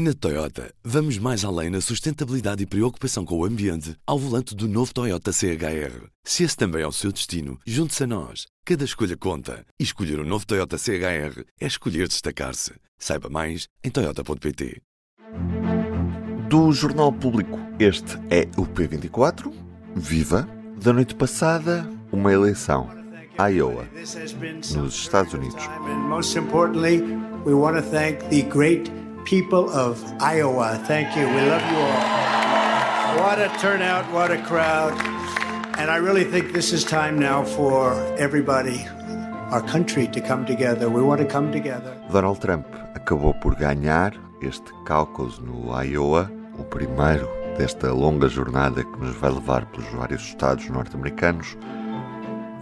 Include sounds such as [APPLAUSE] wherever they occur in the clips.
Na Toyota, vamos mais além na sustentabilidade e preocupação com o ambiente ao volante do novo Toyota CHR. Se esse também é o seu destino, junte-se a nós. Cada escolha conta. E escolher o um novo Toyota CHR é escolher destacar-se. Saiba mais em Toyota.pt. Do Jornal Público, este é o P24. Viva! Da noite passada, uma eleição. Iowa, nos Estados Unidos. People of Iowa. Thank you. We love you all. What a turnout, what a crowd. And I really think this is time now for everybody, our country, to come together. We want to come together. Donald Trump acabou por ganhar este caucus no Iowa, o primeiro desta longa jornada que nos vai levar pelos vários estados norte-americanos.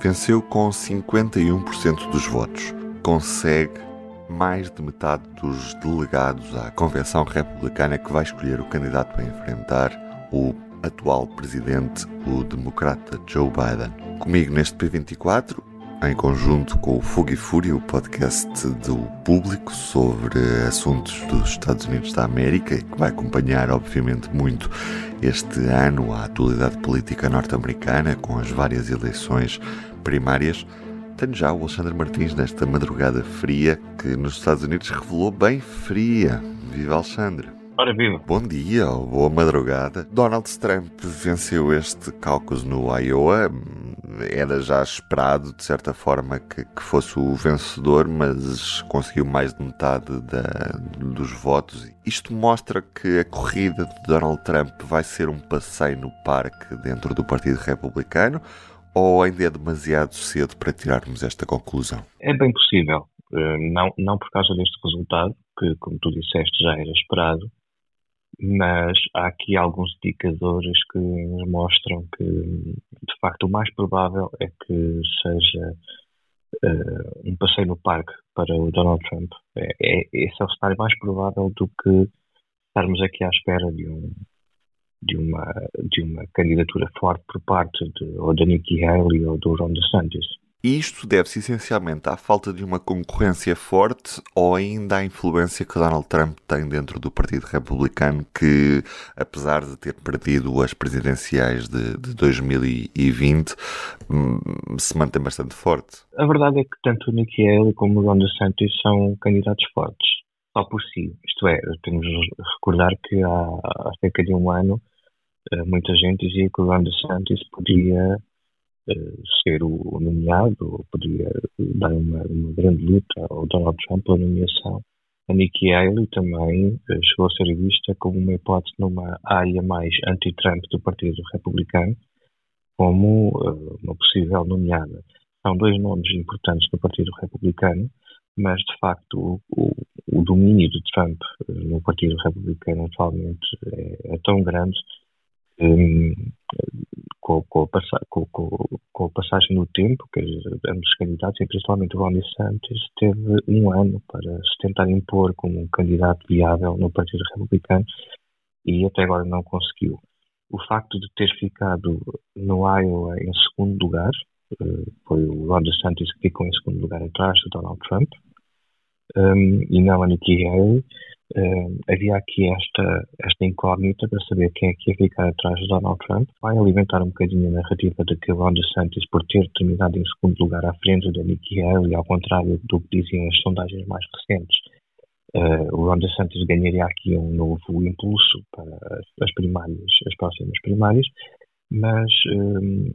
Venceu com 51% dos votos. Consegue mais de metade dos delegados à Convenção Republicana que vai escolher o candidato a enfrentar o atual presidente, o democrata Joe Biden. Comigo neste P24, em conjunto com o Fogo e Fúria, o podcast do público sobre assuntos dos Estados Unidos da América, que vai acompanhar, obviamente, muito este ano a atualidade política norte-americana, com as várias eleições primárias. Tenho já o Alexandre Martins nesta madrugada fria que nos Estados Unidos revelou bem fria. Viva Alexandre! Ora viva! Bom dia ou boa madrugada. Donald Trump venceu este caucus no Iowa. Era já esperado, de certa forma, que, que fosse o vencedor, mas conseguiu mais de metade da, dos votos. Isto mostra que a corrida de Donald Trump vai ser um passeio no parque dentro do Partido Republicano ou ainda é demasiado cedo para tirarmos esta conclusão? É bem possível. Eh, não, não por causa deste resultado, que, como tu disseste, já era esperado, mas há aqui alguns indicadores que nos mostram que, de facto, o mais provável é que seja uh, um passeio no parque para o Donald Trump. É, é, esse é o cenário mais provável do que estarmos aqui à espera de um, de uma, de uma candidatura forte por parte de, ou da Nikki Haley ou do Ron DeSantis. E isto deve-se essencialmente à falta de uma concorrência forte ou ainda à influência que Donald Trump tem dentro do Partido Republicano, que, apesar de ter perdido as presidenciais de, de 2020, hum, se mantém bastante forte? A verdade é que tanto Nikki Haley como o Ron DeSantis são candidatos fortes, só por si. Isto é, temos de recordar que há, cerca de um ano muita gente dizia que o Ron DeSantis podia uh, ser o nomeado, ou podia dar uma, uma, grande luta ao Donald Trump pela nomeação. A Nikki Haley também chegou a ser vista como uma hipótese numa área mais anti-Trump do Partido Republicano, como uma possível nomeada. São dois nomes importantes no Partido Republicano, mas de facto o, o domínio de Trump no Partido Republicano atualmente é, é tão grande com, com, a com, com, a passagem do tempo, que ambos os candidatos, e principalmente o Ron DeSantis, teve um ano para se tentar impor como um candidato viável no Partido Republicano e até agora não conseguiu. O facto de ter ficado no Iowa em segundo lugar, uh, foi o Ron DeSantis que ficou em segundo lugar atrás do Donald Trump, um, e não Nikki Haley, Uh, havia aqui esta, esta incógnita para saber quem é que ia ficar atrás de Donald Trump. Vai alimentar um bocadinho a narrativa de que Ron DeSantis, por ter terminado em segundo lugar à frente da Nikki Haley, ao contrário do que diziam as sondagens mais recentes, uh, Ron DeSantis ganharia aqui um novo impulso para as primárias, as próximas primárias. Mas um,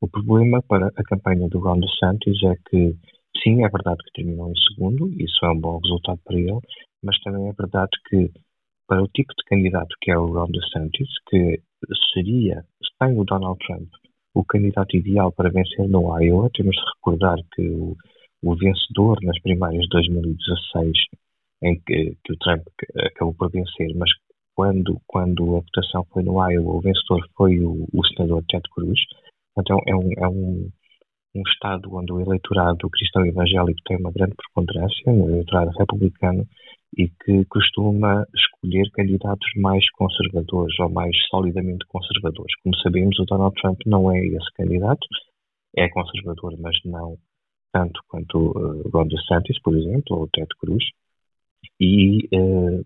o problema para a campanha do Ron DeSantis é que Sim, é verdade que terminou em segundo, isso é um bom resultado para ele, mas também é verdade que para o tipo de candidato que é o Ron DeSantis, que seria, sem o Donald Trump, o candidato ideal para vencer no Iowa, temos de recordar que o, o vencedor nas primárias de 2016, em que, que, o Trump acabou por vencer, mas quando, quando a votação foi no Iowa, o vencedor foi o, o senador Ted Cruz. Então é um, é um, um Estado onde o eleitorado cristão evangélico tem uma grande preponderância, no eleitorado republicano, e que costuma escolher candidatos mais conservadores ou mais solidamente conservadores. Como sabemos, o Donald Trump não é esse candidato, é conservador, mas não tanto quanto uh, Ron DeSantis, por exemplo, ou Ted Cruz. E uh,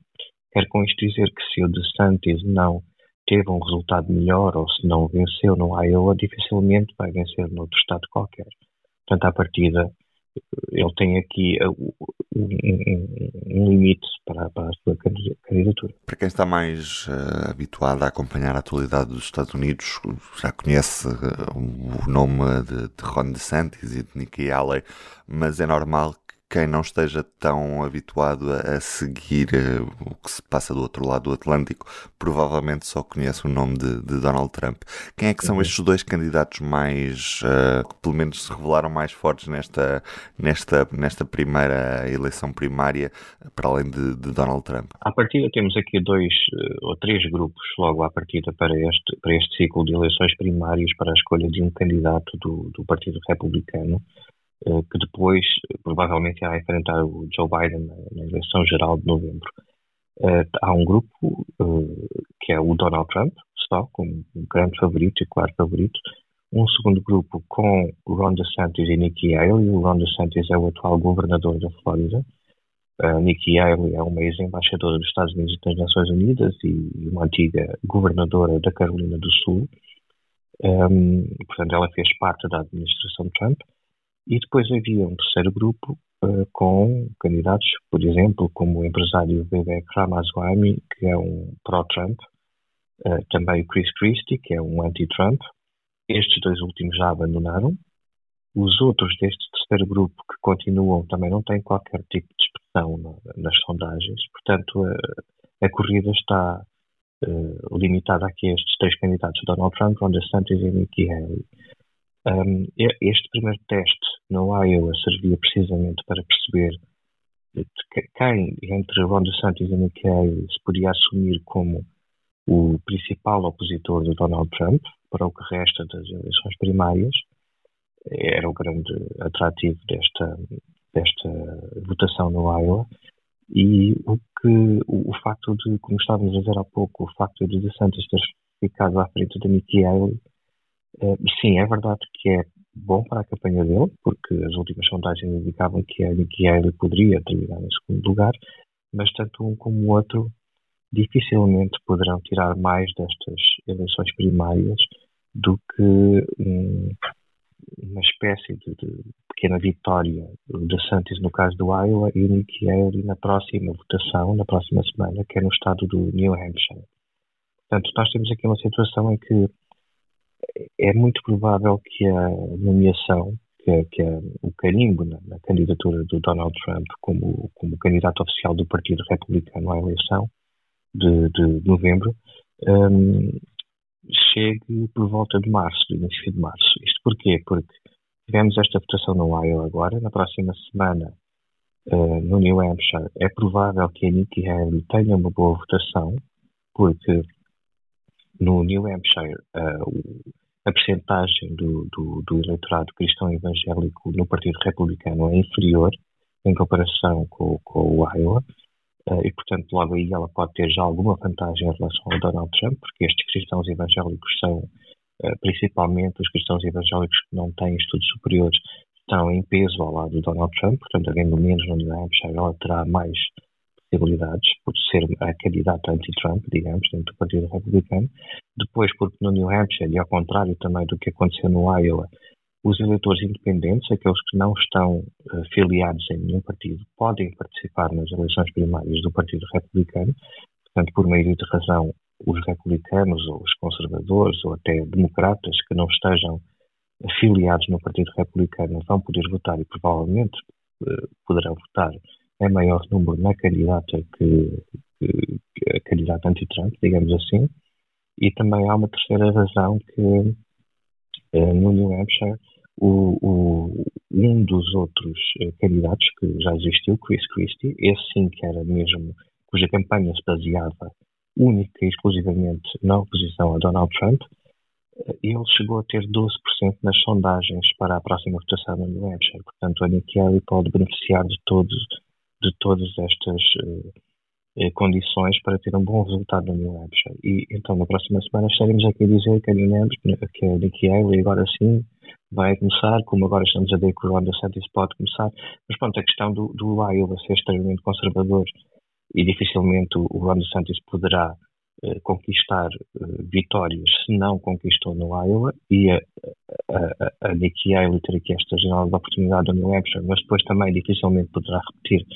Quer com isto dizer que se o DeSantis não teve um resultado melhor ou se não venceu no Iowa, dificilmente vai vencer noutro estado qualquer. Portanto, à partida, ele tem aqui uh, um, um, limite para, para, a sua candidatura. Para quem está mais uh, habituado a acompanhar a atualidade dos Estados Unidos, já conhece uh, o nome de, de Ron DeSantis e de Nikki Haley, mas é normal quem não esteja tão habituado a, seguir uh, o que se passa do outro lado do Atlântico, provavelmente só conhece o nome de, de Donald Trump. Quem é que são uhum. estes dois candidatos mais, uh, que pelo menos se revelaram mais fortes nesta, nesta, nesta primeira eleição primária, para além de, de Donald Trump? À partida temos aqui dois uh, ou três grupos logo à partida para este, para este ciclo de eleições primárias para a escolha de um candidato do, do Partido Republicano. Eh, que depois provavelmente irá enfrentar o Joe Biden na eleição geral de novembro. Eh, há um grupo eh, que é o Donald Trump, só como um grande favorito e claro favorito. Um segundo grupo com Ron DeSantis e Nikki Haley. O Ron DeSantis é o atual governador da Flórida. Uh, Nikki Haley é uma ex-embaixadora dos Estados Unidos e das Nações Unidas e uma antiga governadora da Carolina do Sul. Um, portanto, ela fez parte da administração Trump. E depois havia um terceiro grupo uh, com candidatos, por exemplo, como o empresário Vivek Ramaswamy, que é um pró-Trump, uh, também o Chris Christie, que é um anti-Trump. Estes dois últimos já abandonaram. Os outros deste terceiro grupo que continuam também não têm qualquer tipo de expressão na, nas sondagens. Portanto, a, a corrida está uh, limitada aqui a estes três candidatos, Donald Trump, Ron DeSantis e Nikki Haley. Um, este primeiro teste no Iowa servia precisamente para perceber quem entre Ron DeSantis e Haley se podia assumir como o principal opositor de Donald Trump para o que resta das eleições primárias. Era o grande atrativo desta, desta votação no Iowa. E o que o, o facto de, como estávamos a dizer há pouco, o facto de DeSantis ter ficado à frente de Nikki Haley eh, sim, é verdade que é bom para a campanha dele, porque as últimas sondagens indicavam que a Nikki poderia terminar em segundo lugar, mas tanto um como o outro dificilmente poderão tirar mais destas eleições primárias do que um, uma espécie de, de, pequena vitória de Santos no caso do Iowa e Nikki Haley na próxima votação, na próxima semana, que é no estado do New Hampshire. Portanto, nós temos aqui uma situação em que é muito provável que a nomeação, que, que a, o carimbo na, na, candidatura do Donald Trump como, como candidato oficial do Partido Republicano à eleição de, de novembro, um, chegue por volta de março, do início de março. Isto porquê? Porque tivemos esta votação no Iowa agora, na próxima semana uh, no New Hampshire, é provável que a Nikki Haley tenha uma boa votação, porque no New Hampshire, uh, a percentagem do, do, do, eleitorado cristão evangélico no Partido Republicano é inferior em comparação com, com o Iowa. Uh, e, portanto, logo aí ela pode ter já alguma vantagem em relação ao Donald Trump, porque estes cristãos evangélicos são, uh, principalmente os cristãos evangélicos que não têm estudos superiores, estão em peso ao lado do Donald Trump, portanto, havendo menos no New Hampshire, ela terá mais possibilidades por ser a candidata anti-Trump, digamos, dentro do Partido Republicano. Depois, porque no New Hampshire, e ao contrário também do que aconteceu no Iowa, os eleitores independentes, aqueles que não estão uh, filiados em nenhum partido, podem participar nas eleições primárias do Partido Republicano. Portanto, por meio de razão, os republicanos ou os conservadores ou até democratas que não estejam afiliados no Partido Republicano vão poder votar e provavelmente uh, poderão votar é maior número na candidata que, que, que a candidata anti-Trump, digamos assim, e também há uma terceira razão que eh, no New Hampshire o, o, um dos outros eh, candidatos que já existiu, Chris Christie, esse sim que era mesmo, cuja campanha se baseava única e exclusivamente na oposição a Donald Trump, eh, ele chegou a ter 12% nas sondagens para a próxima votação no New Hampshire. Portanto, a Nikki pode beneficiar de todos de todas estas uh, condições para ter um bom resultado no New Hampshire. E então, na próxima semana, estaremos aqui a dizer que a New Hampshire, que a Nikki Haley agora sim vai começar, como agora estamos a ver que o Ron DeSantis pode começar. Mas pronto, a questão do, do Iowa ser extremamente conservador e dificilmente o Ron DeSantis poderá uh, conquistar vitórias se não conquistou no Iowa e a, a, a Nikki Haley ter aqui esta janela de oportunidade no New Hampshire, mas depois também dificilmente poderá repetir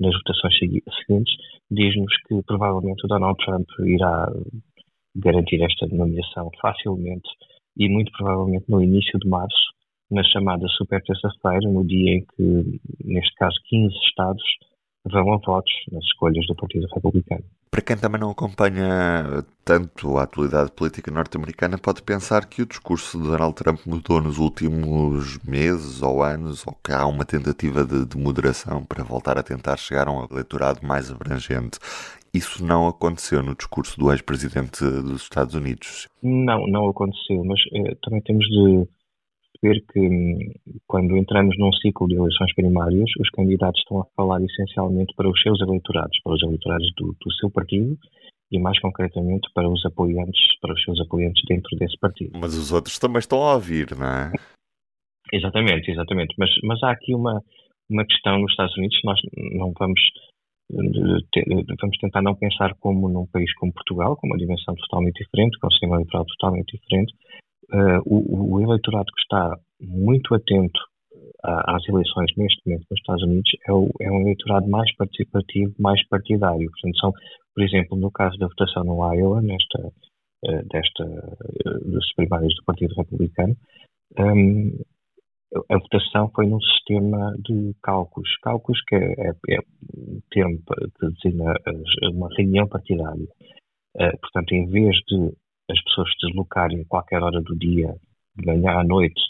nas votações seguintes, diz-nos que provavelmente o Donald Trump irá garantir esta nomeação facilmente e muito provavelmente no início de março, na chamada super terça-feira, no dia em que, neste caso, 15 estados vão a votos nas escolhas do Partido Republicano. Para quem também não acompanha tanto a atualidade política norte-americana, pode pensar que o discurso de Donald Trump mudou nos últimos meses ou anos, ou que há uma tentativa de, de moderação para voltar a tentar chegar a um eleitorado mais abrangente. Isso não aconteceu no discurso do ex-presidente dos Estados Unidos? Não, não aconteceu, mas eh, também temos de perceber que hum, quando entramos num ciclo de eleições primárias, os candidatos estão a falar essencialmente para os seus eleitorados, para os eleitorados do, do seu partido e mais concretamente para os apoiantes, para os seus apoiantes dentro desse partido. Mas os outros também estão a ouvir, não é? [LAUGHS] Exatamente, exatamente. Mas, mas há aqui uma, uma questão nos Estados Unidos, nós não vamos vamos tentar não pensar como num país como Portugal, com uma dimensão totalmente diferente, com um sistema eleitoral totalmente diferente, uh, o, o, eleitorado que está muito atento às eleições neste momento nos Estados Unidos é, o, é, um eleitorado mais participativo, mais partidário. Portanto, são, por exemplo, no caso da votação no Iowa, nesta, uh, desta, uh, dos primários do Partido Republicano, um, a votação foi num sistema de cálculos. Cálculos que é, é, é termo que designa uma reunião partidária. Uh, portanto, em vez de as pessoas se deslocarem a qualquer hora do dia, de manhã à noite,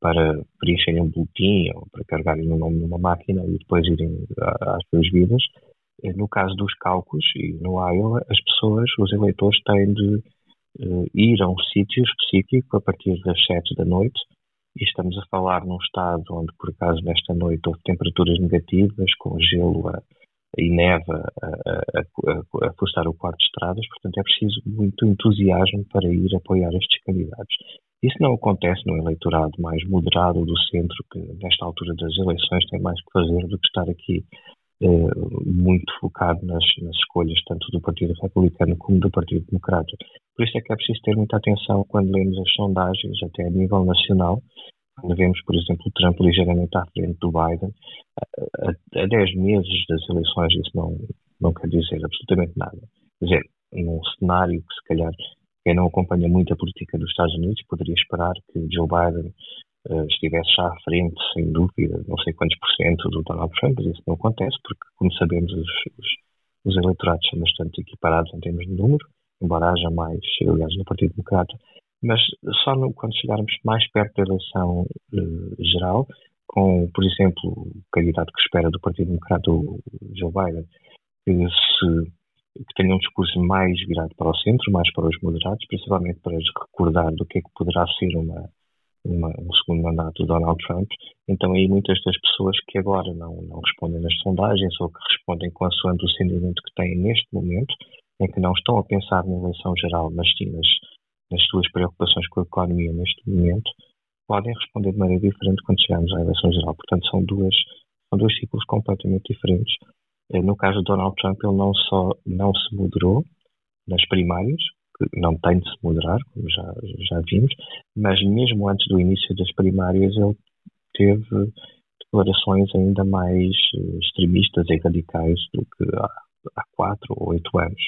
para preencherem um boletim ou para carregarem o nome numa máquina e depois irem às suas vidas. Eh, no caso dos cálculos e no Iowa, as pessoas, os eleitores, têm de uh, ir a um sítio específico a partir das 7 da noite. E estamos a falar num estado onde, por acaso, nesta noite houve temperaturas negativas, com gelo a, e neve a, a, a, forçar o quarto de estradas, portanto é preciso muito entusiasmo para ir apoiar estes candidatos. Isso não acontece no eleitorado mais moderado do centro, que nesta altura das eleições tem mais que fazer do que estar aqui eh, muito focado nas, nas, escolhas tanto do Partido Republicano como do Partido Democrata. Por isso é que é preciso ter muita atenção quando lemos as sondagens, até a nível nacional, vemos, por exemplo, o Trump ligeiramente à frente do Biden, a, a 10 meses das eleições, isso não, não quer dizer absolutamente nada. Quer dizer, num cenário que, se calhar, quem não acompanha muito a política dos Estados Unidos poderia esperar que Joe Biden uh, estivesse já à frente, sem dúvida, não sei quantos por cento do Donald Trump, mas isso não acontece, porque, como sabemos, os, os, os eleitorados são bastante equiparados em termos de número, embora haja mais, aliás, no Partido Democrata, mas só no, quando chegarmos mais perto da eleição uh, geral, com, por exemplo, o candidato que espera do Partido Democrata, o Joe Biden, que, se, que tenha um discurso mais virado para o centro, mais para os moderados, principalmente para recordar do que é que poderá ser uma, uma, um segundo mandato do Donald Trump. Então, aí muitas das pessoas que agora não, não respondem nas sondagens ou que respondem consoante o sentimento que têm neste momento, em que não estão a pensar na eleição geral, mas sim nas nas suas preocupações com a economia neste momento, podem responder de maneira diferente quando chegarmos à eleição geral. Portanto, são, duas, são dois ciclos completamente diferentes. Eh, no caso de Donald Trump, ele não só não se moderou nas primárias, que não tem de se moderar, como já, já vimos, mas mesmo antes do início das primárias ele teve declarações ainda mais eh, extremistas e radicais do que há, há quatro ou oito anos.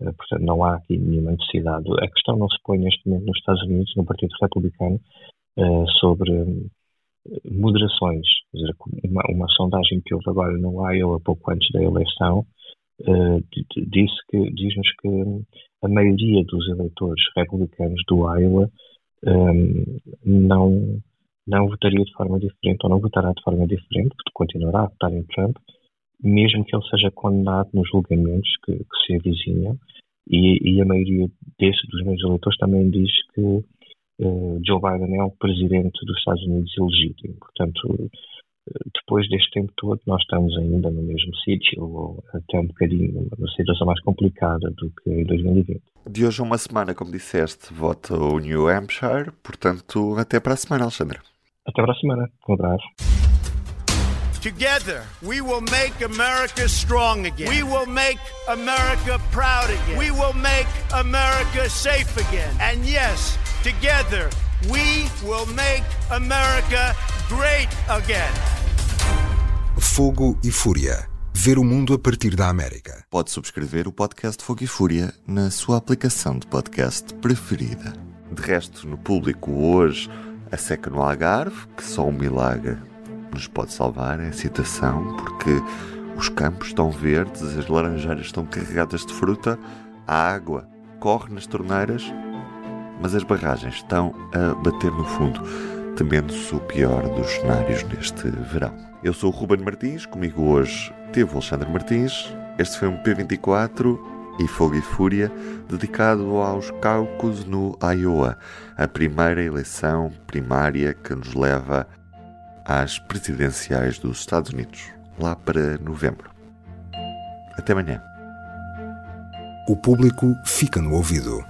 Eh, portanto, não há aqui nenhuma necessidade. A questão não se põe neste momento nos Estados Unidos, no Partido Republicano, uh, sobre eh, moderações. Dizer, uma, uma, sondagem que houve agora no Iowa, pouco antes da eleição, disse que, diz-nos que a maioria dos eleitores republicanos do Iowa um, não, não votaria de forma diferente ou não votará de forma diferente, porque continuará a votar em Trump, mesmo que ele seja condenado nos julgamentos que, que se avizinham, e, e, a maioria desses, dos meus eleitores também diz que uh, Joe Biden é um presidente dos Estados Unidos ilegítimo. Portanto, uh, depois deste tempo todo, nós estamos ainda no mesmo sítio, ou até um bocadinho, numa situação mais complicada do que em 2020. De hoje a uma semana, como disseste, vota o New Hampshire, portanto, até para a semana, Alexandre. Até para a semana. Um abraço. Together, we will make America strong again. We will make America proud again. We will make America safe again. And yes, together, we will make America great again. Fogo e Fúria. Ver o mundo a partir da América. Pode subscrever o podcast Fogo e Fúria na sua aplicação de podcast preferida. De resto, no público hoje, a seca no Algarve, que só um milagre nos pode salvar, é a citação, porque os campos estão verdes, as laranjeiras estão carregadas de fruta, a água corre nas torneiras, mas as barragens estão a bater no fundo, temendo-se o pior dos cenários neste verão. Eu sou o Ruben Martins, comigo hoje teve o Alexandre Martins. Este foi um P24 e Fogo e Fúria dedicado aos caucus no Iowa, a primeira eleição primária que nos leva às presidenciais dos Estados Unidos, lá para novembro. Até amanhã. O público fica no ouvido.